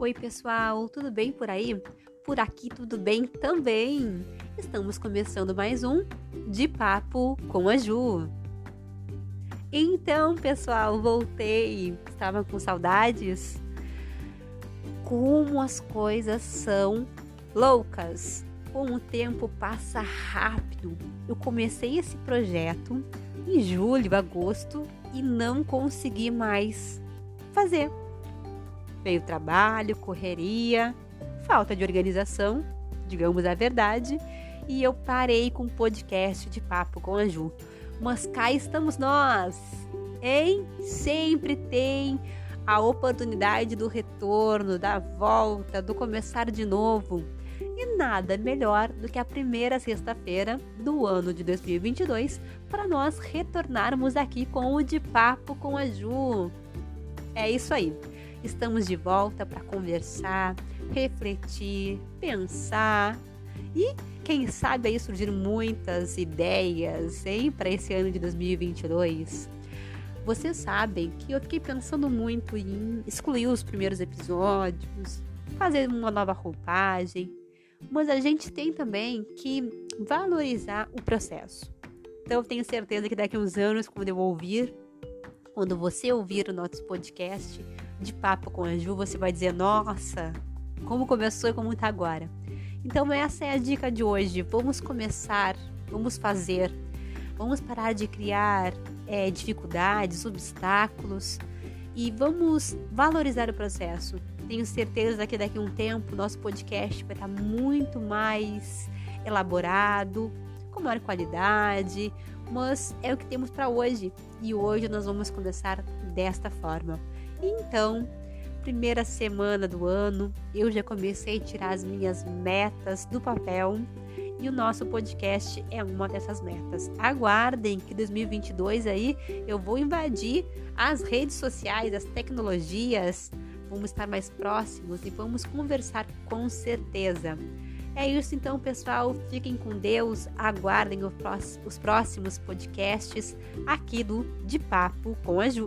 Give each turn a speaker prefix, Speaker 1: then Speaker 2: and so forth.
Speaker 1: Oi, pessoal, tudo bem por aí? Por aqui tudo bem também. Estamos começando mais um De Papo com a Ju. Então, pessoal, voltei. Estava com saudades? Como as coisas são loucas. Como o tempo passa rápido. Eu comecei esse projeto em julho, agosto e não consegui mais fazer Veio trabalho, correria, falta de organização, digamos a verdade, e eu parei com o podcast de papo com a Ju. Mas cá estamos nós, hein? Sempre tem a oportunidade do retorno, da volta, do começar de novo. E nada melhor do que a primeira sexta-feira do ano de 2022 para nós retornarmos aqui com o De Papo com a Ju. É isso aí. Estamos de volta para conversar, refletir, pensar e quem sabe aí surgir muitas ideias, para esse ano de 2022. Vocês sabem que eu fiquei pensando muito em excluir os primeiros episódios, fazer uma nova roupagem, mas a gente tem também que valorizar o processo. Então eu tenho certeza que daqui a uns anos, quando eu ouvir, quando você ouvir o nosso podcast, de papo com a Ju, você vai dizer: Nossa, como começou e como está agora. Então, essa é a dica de hoje. Vamos começar, vamos fazer, vamos parar de criar é, dificuldades, obstáculos e vamos valorizar o processo. Tenho certeza que daqui a um tempo nosso podcast vai estar muito mais elaborado, com maior qualidade, mas é o que temos para hoje e hoje nós vamos começar desta forma. Então, primeira semana do ano, eu já comecei a tirar as minhas metas do papel e o nosso podcast é uma dessas metas. Aguardem que 2022 aí eu vou invadir as redes sociais, as tecnologias, vamos estar mais próximos e vamos conversar com certeza. É isso então, pessoal. Fiquem com Deus. Aguardem os próximos podcasts aqui do De Papo com a Ju.